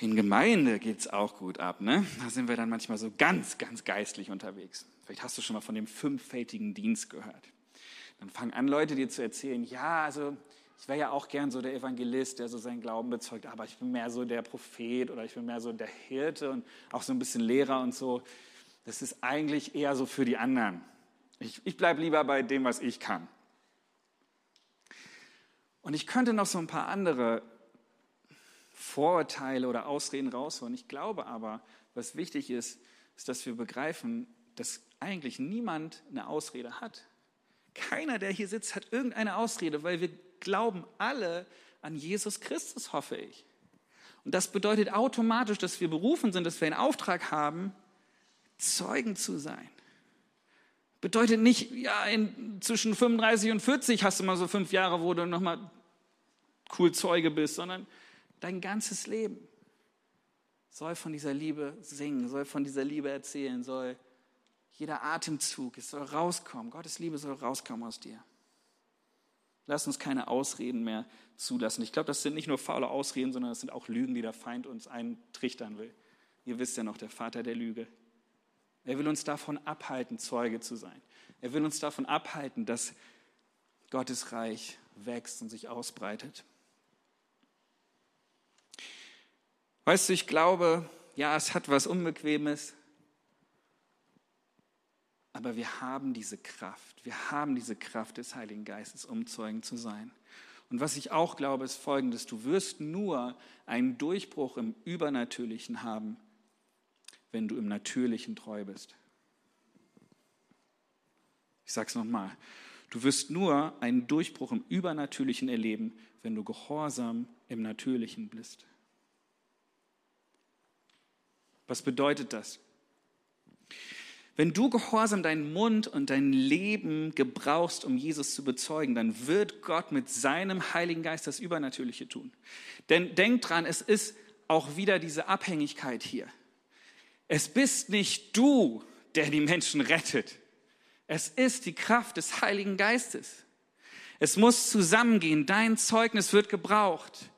In Gemeinde geht es auch gut ab. Ne? Da sind wir dann manchmal so ganz, ganz geistlich unterwegs. Vielleicht hast du schon mal von dem fünffältigen Dienst gehört. Dann fangen an Leute dir zu erzählen, ja, also ich wäre ja auch gern so der Evangelist, der so seinen Glauben bezeugt, aber ich bin mehr so der Prophet oder ich bin mehr so der Hirte und auch so ein bisschen Lehrer und so. Das ist eigentlich eher so für die anderen. Ich, ich bleibe lieber bei dem, was ich kann. Und ich könnte noch so ein paar andere Vorurteile oder Ausreden rausholen. Ich glaube aber, was wichtig ist, ist, dass wir begreifen, dass eigentlich niemand eine Ausrede hat. Keiner, der hier sitzt, hat irgendeine Ausrede, weil wir glauben alle an Jesus Christus, hoffe ich. Und das bedeutet automatisch, dass wir berufen sind, dass wir einen Auftrag haben, Zeugen zu sein. Bedeutet nicht, ja, in, zwischen 35 und 40 hast du mal so fünf Jahre, wo du nochmal cool Zeuge bist, sondern Dein ganzes Leben soll von dieser Liebe singen, soll von dieser Liebe erzählen, soll jeder Atemzug, es soll rauskommen. Gottes Liebe soll rauskommen aus dir. Lass uns keine Ausreden mehr zulassen. Ich glaube, das sind nicht nur faule Ausreden, sondern das sind auch Lügen, die der Feind uns eintrichtern will. Ihr wisst ja noch, der Vater der Lüge. Er will uns davon abhalten, Zeuge zu sein. Er will uns davon abhalten, dass Gottes Reich wächst und sich ausbreitet. Weißt du, ich glaube, ja, es hat was Unbequemes, aber wir haben diese Kraft. Wir haben diese Kraft des Heiligen Geistes, um Zeugen zu sein. Und was ich auch glaube, ist folgendes. Du wirst nur einen Durchbruch im Übernatürlichen haben, wenn du im Natürlichen treu bist. Ich sage es nochmal. Du wirst nur einen Durchbruch im Übernatürlichen erleben, wenn du gehorsam im Natürlichen bist. Was bedeutet das? Wenn du gehorsam deinen Mund und dein Leben gebrauchst, um Jesus zu bezeugen, dann wird Gott mit seinem Heiligen Geist das Übernatürliche tun. Denn denk dran, es ist auch wieder diese Abhängigkeit hier. Es bist nicht du, der die Menschen rettet. Es ist die Kraft des Heiligen Geistes. Es muss zusammengehen. Dein Zeugnis wird gebraucht.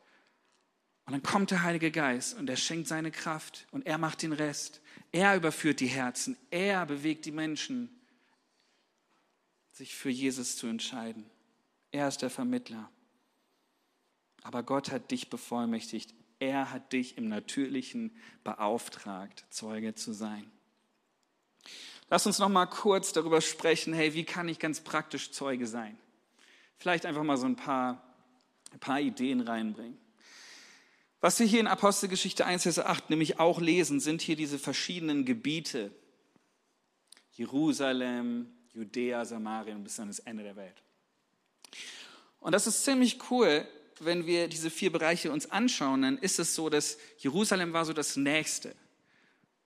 Und dann kommt der Heilige Geist und er schenkt seine Kraft und er macht den Rest. Er überführt die Herzen. Er bewegt die Menschen, sich für Jesus zu entscheiden. Er ist der Vermittler. Aber Gott hat dich bevollmächtigt. Er hat dich im Natürlichen beauftragt, Zeuge zu sein. Lass uns noch mal kurz darüber sprechen, hey, wie kann ich ganz praktisch Zeuge sein? Vielleicht einfach mal so ein paar, ein paar Ideen reinbringen. Was wir hier in Apostelgeschichte 1, Vers 8 nämlich auch lesen, sind hier diese verschiedenen Gebiete. Jerusalem, Judäa, Samarien bis an das Ende der Welt. Und das ist ziemlich cool, wenn wir diese vier Bereiche uns anschauen, dann ist es so, dass Jerusalem war so das Nächste.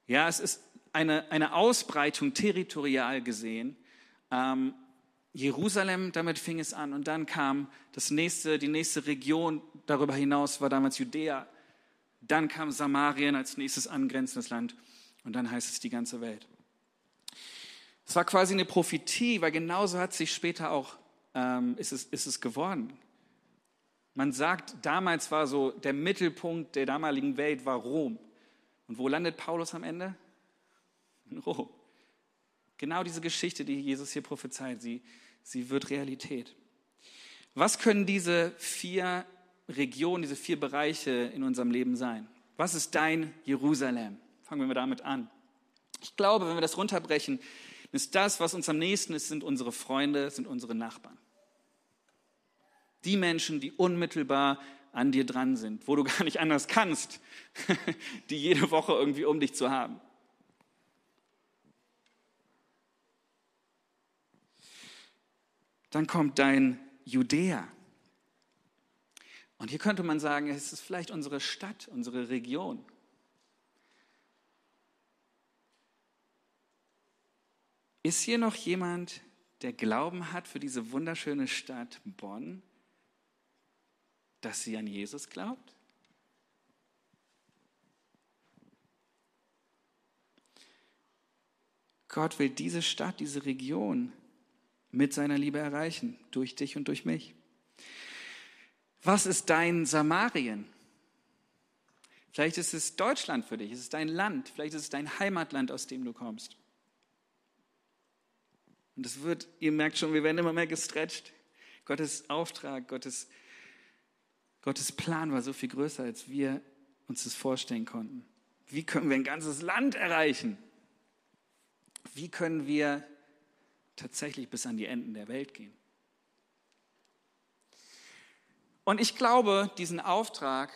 Ja, es ist eine, eine Ausbreitung territorial gesehen. Ähm, Jerusalem, damit fing es an. Und dann kam das nächste, die nächste Region darüber hinaus, war damals Judäa. Dann kam Samarien als nächstes angrenzendes Land. Und dann heißt es die ganze Welt. Es war quasi eine Prophetie, weil genauso hat sich später auch, ähm, ist, es, ist es geworden. Man sagt, damals war so der Mittelpunkt der damaligen Welt war Rom. Und wo landet Paulus am Ende? In Rom. Genau diese Geschichte, die Jesus hier prophezeit, sie, sie wird Realität. Was können diese vier Regionen, diese vier Bereiche in unserem Leben sein? Was ist dein Jerusalem? Fangen wir damit an. Ich glaube, wenn wir das runterbrechen, ist das, was uns am nächsten ist, sind unsere Freunde, sind unsere Nachbarn. Die Menschen, die unmittelbar an dir dran sind, wo du gar nicht anders kannst, die jede Woche irgendwie um dich zu haben. Dann kommt dein Judäa. Und hier könnte man sagen, es ist vielleicht unsere Stadt, unsere Region. Ist hier noch jemand, der Glauben hat für diese wunderschöne Stadt Bonn, dass sie an Jesus glaubt? Gott will diese Stadt, diese Region mit seiner Liebe erreichen, durch dich und durch mich. Was ist dein Samarien? Vielleicht ist es Deutschland für dich, es ist dein Land, vielleicht ist es dein Heimatland, aus dem du kommst. Und es wird, ihr merkt schon, wir werden immer mehr gestretcht. Gottes Auftrag, Gottes, Gottes Plan war so viel größer, als wir uns das vorstellen konnten. Wie können wir ein ganzes Land erreichen? Wie können wir tatsächlich bis an die Enden der Welt gehen. Und ich glaube, diesen Auftrag,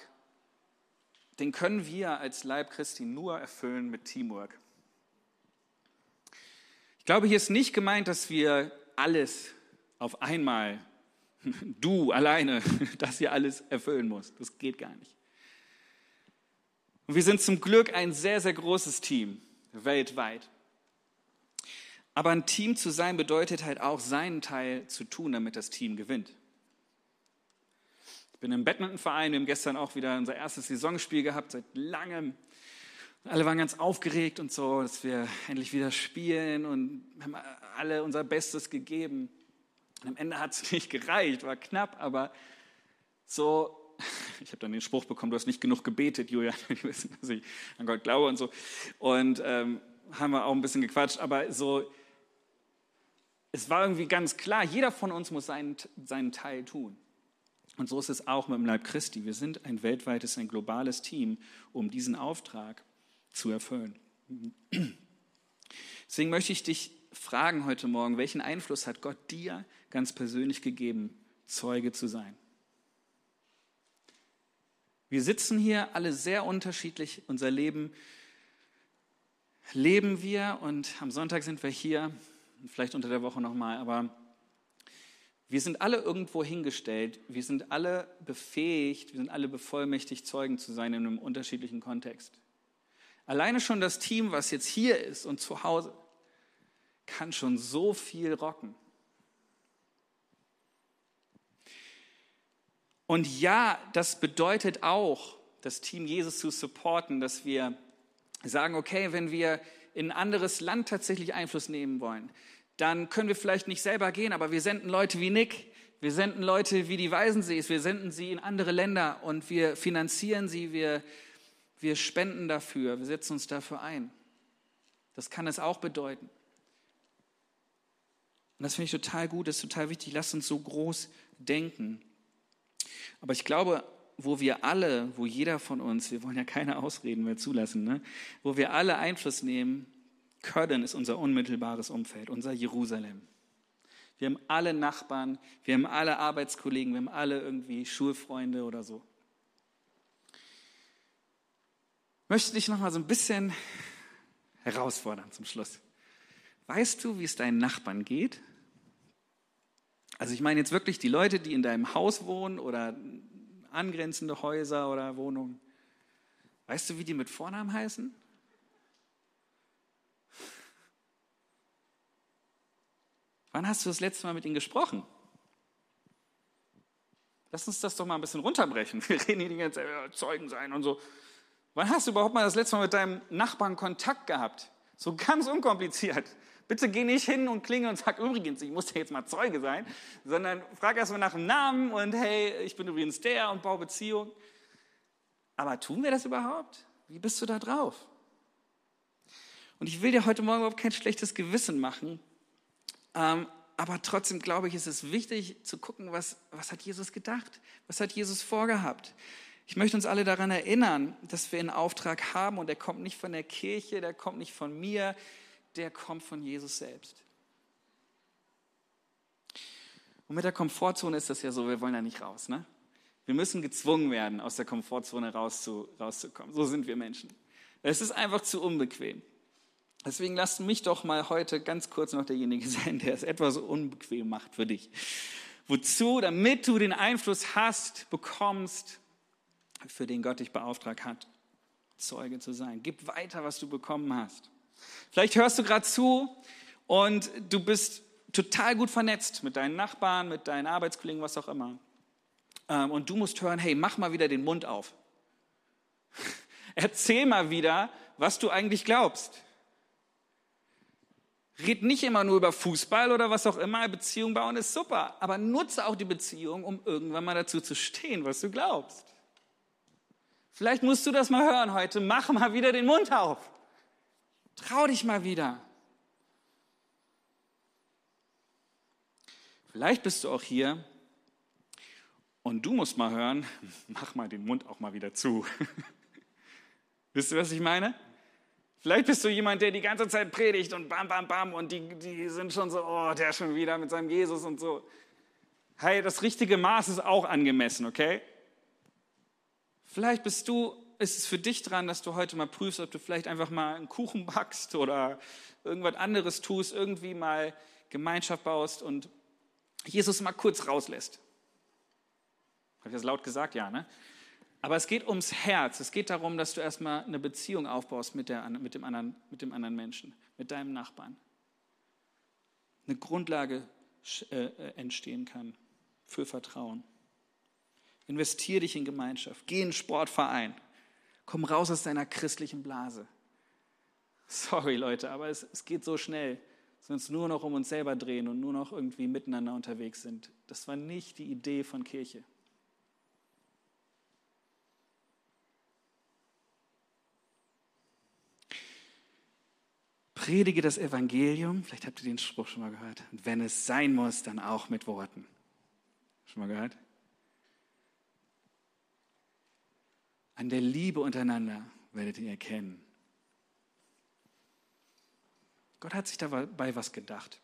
den können wir als Leib Christi nur erfüllen mit Teamwork. Ich glaube, hier ist nicht gemeint, dass wir alles auf einmal, du alleine, das hier alles erfüllen musst. Das geht gar nicht. Und wir sind zum Glück ein sehr, sehr großes Team weltweit. Aber ein Team zu sein bedeutet halt auch, seinen Teil zu tun, damit das Team gewinnt. Ich bin im Badmintonverein, wir haben gestern auch wieder unser erstes Saisonspiel gehabt, seit langem. Alle waren ganz aufgeregt und so, dass wir endlich wieder spielen und haben alle unser Bestes gegeben. Und am Ende hat es nicht gereicht, war knapp, aber so, ich habe dann den Spruch bekommen, du hast nicht genug gebetet, Julian, die wissen, dass ich an Gott glaube und so. Und ähm, haben wir auch ein bisschen gequatscht, aber so, es war irgendwie ganz klar, jeder von uns muss seinen, seinen Teil tun. Und so ist es auch mit dem Leib Christi. Wir sind ein weltweites, ein globales Team, um diesen Auftrag zu erfüllen. Deswegen möchte ich dich fragen heute Morgen, welchen Einfluss hat Gott dir ganz persönlich gegeben, Zeuge zu sein? Wir sitzen hier alle sehr unterschiedlich. Unser Leben leben wir und am Sonntag sind wir hier, vielleicht unter der Woche nochmal, aber wir sind alle irgendwo hingestellt, wir sind alle befähigt, wir sind alle bevollmächtigt, Zeugen zu sein in einem unterschiedlichen Kontext. Alleine schon das Team, was jetzt hier ist und zu Hause, kann schon so viel rocken. Und ja, das bedeutet auch, das Team Jesus zu supporten, dass wir sagen, okay, wenn wir in ein anderes Land tatsächlich Einfluss nehmen wollen, dann können wir vielleicht nicht selber gehen, aber wir senden Leute wie Nick, wir senden Leute wie die Weisensees, wir senden sie in andere Länder und wir finanzieren sie, wir, wir spenden dafür, wir setzen uns dafür ein. Das kann es auch bedeuten. Und das finde ich total gut, das ist total wichtig. Lasst uns so groß denken. Aber ich glaube, wo wir alle, wo jeder von uns, wir wollen ja keine Ausreden mehr zulassen, ne? wo wir alle Einfluss nehmen können, ist unser unmittelbares Umfeld, unser Jerusalem. Wir haben alle Nachbarn, wir haben alle Arbeitskollegen, wir haben alle irgendwie Schulfreunde oder so. Ich möchte dich noch mal so ein bisschen herausfordern zum Schluss. Weißt du, wie es deinen Nachbarn geht? Also ich meine jetzt wirklich die Leute, die in deinem Haus wohnen oder angrenzende Häuser oder Wohnungen. Weißt du, wie die mit Vornamen heißen? Wann hast du das letzte Mal mit ihnen gesprochen? Lass uns das doch mal ein bisschen runterbrechen. Wir reden hier die ganze Zeit über Zeugen sein und so. Wann hast du überhaupt mal das letzte Mal mit deinem Nachbarn Kontakt gehabt? So ganz unkompliziert. Bitte geh nicht hin und klinge und sag übrigens, ich muss ja jetzt mal Zeuge sein, sondern frag erstmal nach dem Namen und hey, ich bin übrigens der und baue Beziehung. Aber tun wir das überhaupt? Wie bist du da drauf? Und ich will dir heute Morgen überhaupt kein schlechtes Gewissen machen, aber trotzdem glaube ich, ist es wichtig zu gucken, was, was hat Jesus gedacht? Was hat Jesus vorgehabt? Ich möchte uns alle daran erinnern, dass wir einen Auftrag haben und der kommt nicht von der Kirche, der kommt nicht von mir, der kommt von Jesus selbst. Und mit der Komfortzone ist das ja so, wir wollen da nicht raus. Ne? Wir müssen gezwungen werden, aus der Komfortzone rauszu, rauszukommen. So sind wir Menschen. Es ist einfach zu unbequem. Deswegen lasst mich doch mal heute ganz kurz noch derjenige sein, der es etwas unbequem macht für dich. Wozu? Damit du den Einfluss hast, bekommst, für den Gott dich beauftragt hat, Zeuge zu sein. Gib weiter, was du bekommen hast. Vielleicht hörst du gerade zu und du bist total gut vernetzt mit deinen Nachbarn, mit deinen Arbeitskollegen, was auch immer. Ähm, und du musst hören, hey, mach mal wieder den Mund auf. Erzähl mal wieder, was du eigentlich glaubst. Red nicht immer nur über Fußball oder was auch immer. Beziehung bauen ist super. Aber nutze auch die Beziehung, um irgendwann mal dazu zu stehen, was du glaubst. Vielleicht musst du das mal hören heute. Mach mal wieder den Mund auf. Trau dich mal wieder. Vielleicht bist du auch hier und du musst mal hören, mach mal den Mund auch mal wieder zu. Wisst ihr, was ich meine? Vielleicht bist du jemand, der die ganze Zeit predigt und bam, bam, bam und die, die sind schon so, oh, der schon wieder mit seinem Jesus und so. Hey, das richtige Maß ist auch angemessen, okay? Vielleicht bist du ist es für dich dran, dass du heute mal prüfst, ob du vielleicht einfach mal einen Kuchen backst oder irgendwas anderes tust, irgendwie mal Gemeinschaft baust und Jesus mal kurz rauslässt. Habe ich das laut gesagt? Ja, ne? Aber es geht ums Herz. Es geht darum, dass du erstmal eine Beziehung aufbaust mit, der, mit, dem anderen, mit dem anderen Menschen, mit deinem Nachbarn. Eine Grundlage äh, entstehen kann für Vertrauen. Investier dich in Gemeinschaft. Geh in einen Sportverein. Komm raus aus deiner christlichen Blase. Sorry, Leute, aber es, es geht so schnell, dass wir uns nur noch um uns selber drehen und nur noch irgendwie miteinander unterwegs sind. Das war nicht die Idee von Kirche. Predige das Evangelium, vielleicht habt ihr den Spruch schon mal gehört, und wenn es sein muss, dann auch mit Worten. Schon mal gehört? An der Liebe untereinander werdet ihr erkennen. Gott hat sich dabei was gedacht.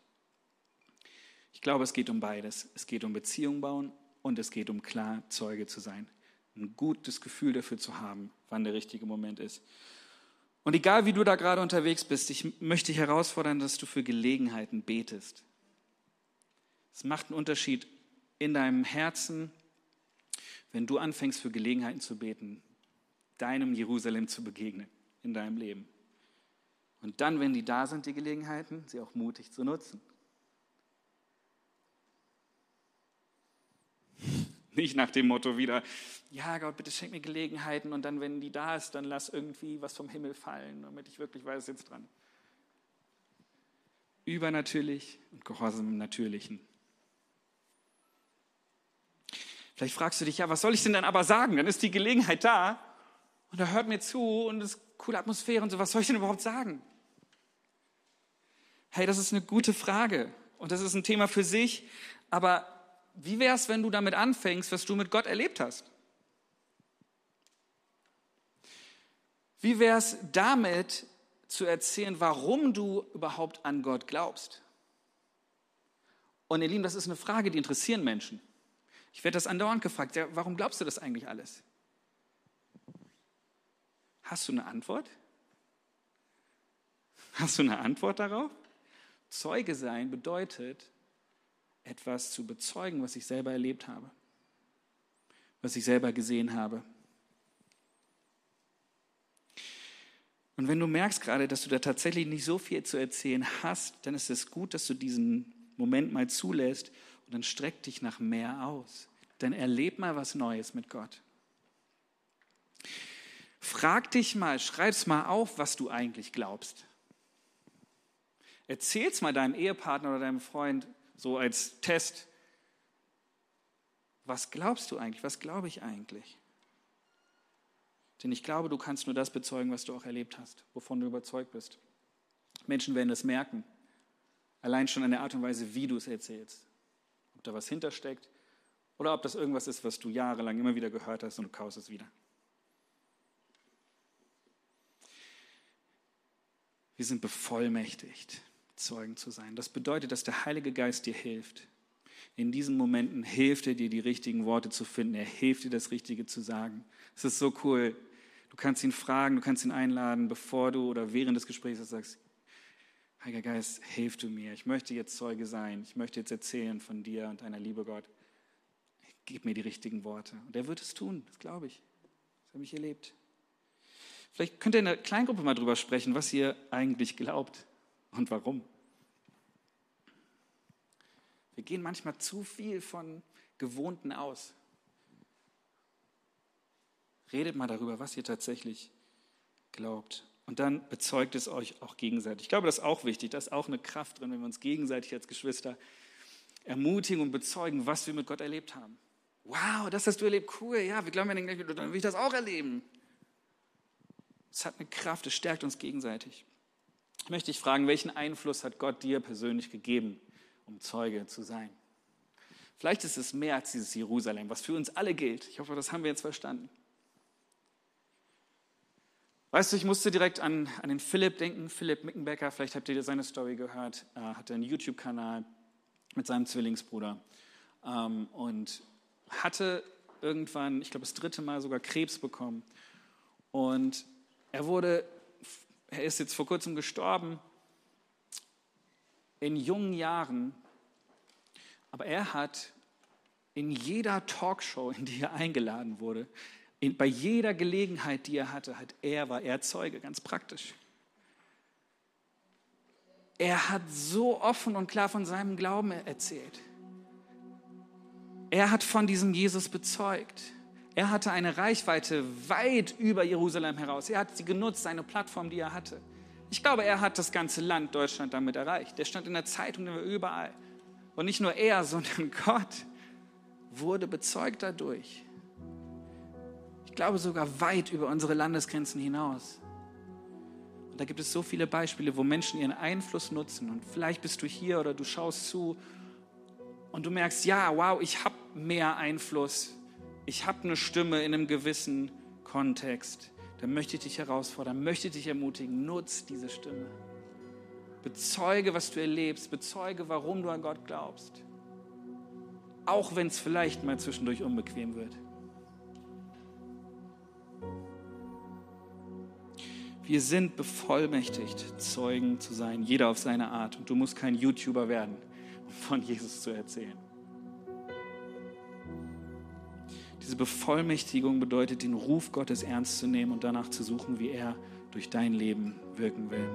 Ich glaube, es geht um beides. Es geht um Beziehung bauen und es geht um klar Zeuge zu sein. ein gutes Gefühl dafür zu haben, wann der richtige Moment ist. Und egal wie du da gerade unterwegs bist, ich möchte dich herausfordern, dass du für Gelegenheiten betest. Es macht einen Unterschied in deinem Herzen, wenn du anfängst für Gelegenheiten zu beten, deinem Jerusalem zu begegnen in deinem Leben. Und dann, wenn die da sind, die Gelegenheiten, sie auch mutig zu nutzen. Nicht nach dem Motto wieder, ja Gott, bitte schenk mir Gelegenheiten und dann, wenn die da ist, dann lass irgendwie was vom Himmel fallen, damit ich wirklich weiß, jetzt dran. Übernatürlich und Gehorsam im Natürlichen. Vielleicht fragst du dich, ja, was soll ich denn dann aber sagen? Dann ist die Gelegenheit da und er hört mir zu und es ist coole Atmosphäre und so. Was soll ich denn überhaupt sagen? Hey, das ist eine gute Frage und das ist ein Thema für sich, aber wie wäre es, wenn du damit anfängst, was du mit Gott erlebt hast? Wie wäre es damit zu erzählen, warum du überhaupt an Gott glaubst? Und ihr Lieben, das ist eine Frage, die interessieren Menschen. Ich werde das andauernd gefragt, ja, warum glaubst du das eigentlich alles? Hast du eine Antwort? Hast du eine Antwort darauf? Zeuge sein bedeutet, etwas zu bezeugen, was ich selber erlebt habe, was ich selber gesehen habe. Und wenn du merkst gerade, dass du da tatsächlich nicht so viel zu erzählen hast, dann ist es gut, dass du diesen Moment mal zulässt und dann streck dich nach mehr aus. Dann erleb mal was Neues mit Gott. Frag dich mal, schreib's mal auf, was du eigentlich glaubst. Erzähl's mal deinem Ehepartner oder deinem Freund, so als Test. Was glaubst du eigentlich? Was glaube ich eigentlich? Denn ich glaube, du kannst nur das bezeugen, was du auch erlebt hast, wovon du überzeugt bist. Menschen werden es merken, allein schon an der Art und Weise, wie du es erzählst. Ob da was hintersteckt oder ob das irgendwas ist, was du jahrelang immer wieder gehört hast und du kaust es wieder. Wir sind bevollmächtigt. Zeugen zu sein. Das bedeutet, dass der Heilige Geist dir hilft. In diesen Momenten hilft er dir, die richtigen Worte zu finden. Er hilft dir, das Richtige zu sagen. Es ist so cool. Du kannst ihn fragen, du kannst ihn einladen, bevor du oder während des Gesprächs sagst, Heiliger Geist, hilf du mir. Ich möchte jetzt Zeuge sein. Ich möchte jetzt erzählen von dir und deiner Liebe, Gott. Gib mir die richtigen Worte. Und er wird es tun, das glaube ich. Das habe ich erlebt. Vielleicht könnt ihr in der Kleingruppe mal drüber sprechen, was ihr eigentlich glaubt und warum. Wir gehen manchmal zu viel von Gewohnten aus. Redet mal darüber, was ihr tatsächlich glaubt. Und dann bezeugt es euch auch gegenseitig. Ich glaube, das ist auch wichtig. Da ist auch eine Kraft drin, wenn wir uns gegenseitig als Geschwister ermutigen und bezeugen, was wir mit Gott erlebt haben. Wow, das hast du erlebt. Cool. Ja, wir glauben ja nicht, dann will ich das auch erleben. Es hat eine Kraft, es stärkt uns gegenseitig. Ich möchte dich fragen, welchen Einfluss hat Gott dir persönlich gegeben um Zeuge zu sein. Vielleicht ist es mehr als dieses Jerusalem, was für uns alle gilt. Ich hoffe, das haben wir jetzt verstanden. Weißt du, ich musste direkt an, an den Philipp denken, Philipp Mickenbecker, vielleicht habt ihr seine Story gehört, er hatte einen YouTube-Kanal mit seinem Zwillingsbruder ähm, und hatte irgendwann, ich glaube das dritte Mal sogar Krebs bekommen. Und er wurde, er ist jetzt vor kurzem gestorben in jungen Jahren, aber er hat in jeder Talkshow, in die er eingeladen wurde, in, bei jeder Gelegenheit, die er hatte, hat er, war er Zeuge, ganz praktisch. Er hat so offen und klar von seinem Glauben erzählt. Er hat von diesem Jesus bezeugt. Er hatte eine Reichweite weit über Jerusalem heraus. Er hat sie genutzt, seine Plattform, die er hatte. Ich glaube, er hat das ganze Land Deutschland damit erreicht. Der stand in der Zeitung, der war überall. Und nicht nur er, sondern Gott wurde bezeugt dadurch. Ich glaube sogar weit über unsere Landesgrenzen hinaus. Und da gibt es so viele Beispiele, wo Menschen ihren Einfluss nutzen. Und vielleicht bist du hier oder du schaust zu und du merkst, ja, wow, ich habe mehr Einfluss. Ich habe eine Stimme in einem gewissen Kontext dann möchte ich dich herausfordern, möchte dich ermutigen, nutz diese Stimme. Bezeuge, was du erlebst. Bezeuge, warum du an Gott glaubst. Auch wenn es vielleicht mal zwischendurch unbequem wird. Wir sind bevollmächtigt, Zeugen zu sein, jeder auf seine Art. Und du musst kein YouTuber werden, um von Jesus zu erzählen. Diese Bevollmächtigung bedeutet, den Ruf Gottes ernst zu nehmen und danach zu suchen, wie er durch dein Leben wirken will.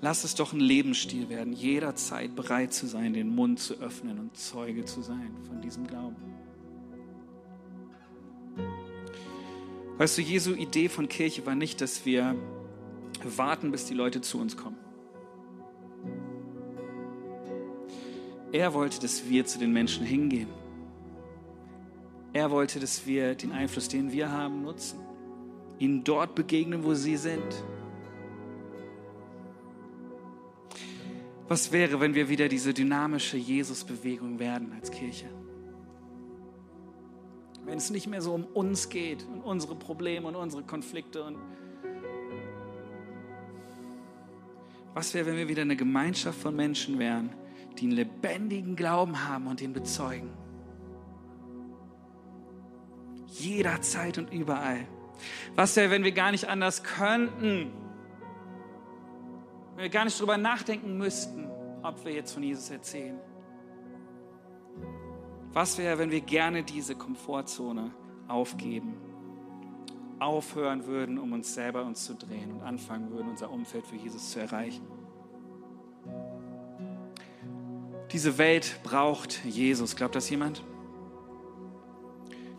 Lass es doch ein Lebensstil werden, jederzeit bereit zu sein, den Mund zu öffnen und Zeuge zu sein von diesem Glauben. Weißt du, Jesu Idee von Kirche war nicht, dass wir warten, bis die Leute zu uns kommen. Er wollte, dass wir zu den Menschen hingehen. Er wollte, dass wir den Einfluss, den wir haben, nutzen. Ihnen dort begegnen, wo sie sind. Was wäre, wenn wir wieder diese dynamische Jesus-Bewegung werden als Kirche? wenn es nicht mehr so um uns geht und unsere Probleme und unsere Konflikte und was wäre, wenn wir wieder eine Gemeinschaft von Menschen wären, die einen lebendigen Glauben haben und ihn bezeugen? Jederzeit und überall. Was wäre, wenn wir gar nicht anders könnten? Wenn wir gar nicht darüber nachdenken müssten, ob wir jetzt von Jesus erzählen? Was wäre, wenn wir gerne diese Komfortzone aufgeben, aufhören würden, um uns selber uns zu drehen und anfangen würden, unser Umfeld für Jesus zu erreichen? Diese Welt braucht Jesus. Glaubt das jemand?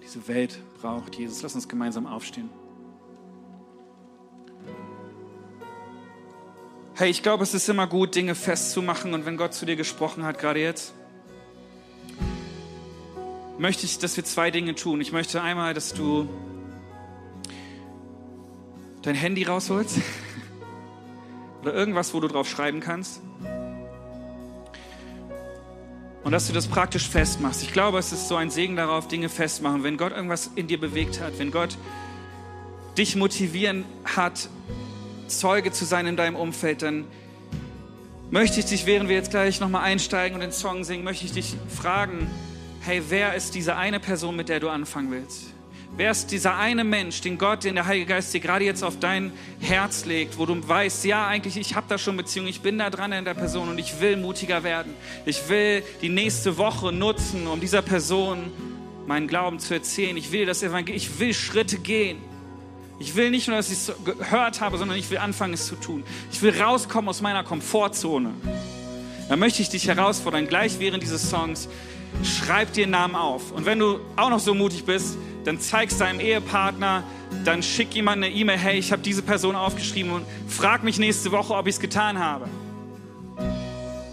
Diese Welt braucht Jesus. Lass uns gemeinsam aufstehen. Hey, ich glaube, es ist immer gut, Dinge festzumachen und wenn Gott zu dir gesprochen hat, gerade jetzt, möchte ich, dass wir zwei Dinge tun. Ich möchte einmal, dass du dein Handy rausholst oder irgendwas, wo du drauf schreiben kannst. Und dass du das praktisch festmachst. Ich glaube, es ist so ein Segen darauf, Dinge festmachen. Wenn Gott irgendwas in dir bewegt hat, wenn Gott dich motivieren hat, Zeuge zu sein in deinem Umfeld, dann möchte ich dich, während wir jetzt gleich nochmal einsteigen und den Song singen, möchte ich dich fragen, hey, wer ist diese eine Person, mit der du anfangen willst? Wer ist dieser eine Mensch, den Gott, den der Heilige Geist dir gerade jetzt auf dein Herz legt, wo du weißt, ja, eigentlich, ich habe da schon Beziehung, ich bin da dran in der Person und ich will mutiger werden. Ich will die nächste Woche nutzen, um dieser Person meinen Glauben zu erzählen. Ich will das Evangelium, ich will Schritte gehen. Ich will nicht nur, dass ich es gehört habe, sondern ich will anfangen, es zu tun. Ich will rauskommen aus meiner Komfortzone. Da möchte ich dich herausfordern, gleich während dieses Songs, schreib dir einen Namen auf. Und wenn du auch noch so mutig bist, dann zeigst deinem Ehepartner, dann schick jemand eine E-Mail, hey, ich habe diese Person aufgeschrieben und frag mich nächste Woche, ob ich es getan habe.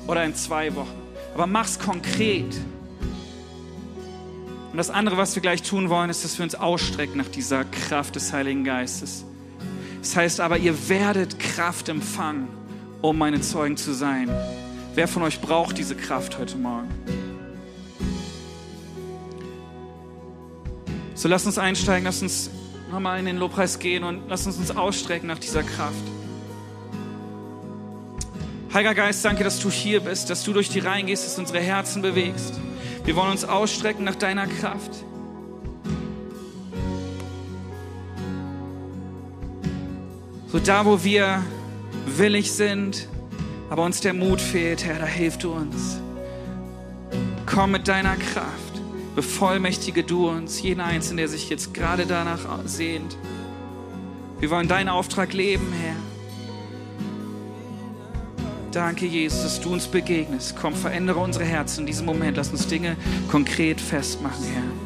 Oder in zwei Wochen. Aber mach's konkret. Und das andere, was wir gleich tun wollen, ist, dass wir uns ausstrecken nach dieser Kraft des Heiligen Geistes. Das heißt aber, ihr werdet Kraft empfangen, um meine Zeugen zu sein. Wer von euch braucht diese Kraft heute Morgen? So lass uns einsteigen, lass uns nochmal in den Lobpreis gehen und lass uns uns ausstrecken nach dieser Kraft. Heiliger Geist, danke, dass du hier bist, dass du durch die Reihen gehst, dass du unsere Herzen bewegst. Wir wollen uns ausstrecken nach deiner Kraft. So da, wo wir willig sind, aber uns der Mut fehlt, Herr, da hilf du uns. Komm mit deiner Kraft. Bevollmächtige du uns, jeden Einzelnen, der sich jetzt gerade danach sehnt. Wir wollen deinen Auftrag leben, Herr. Danke, Jesus, dass du uns begegnest. Komm, verändere unsere Herzen in diesem Moment. Lass uns Dinge konkret festmachen, Herr.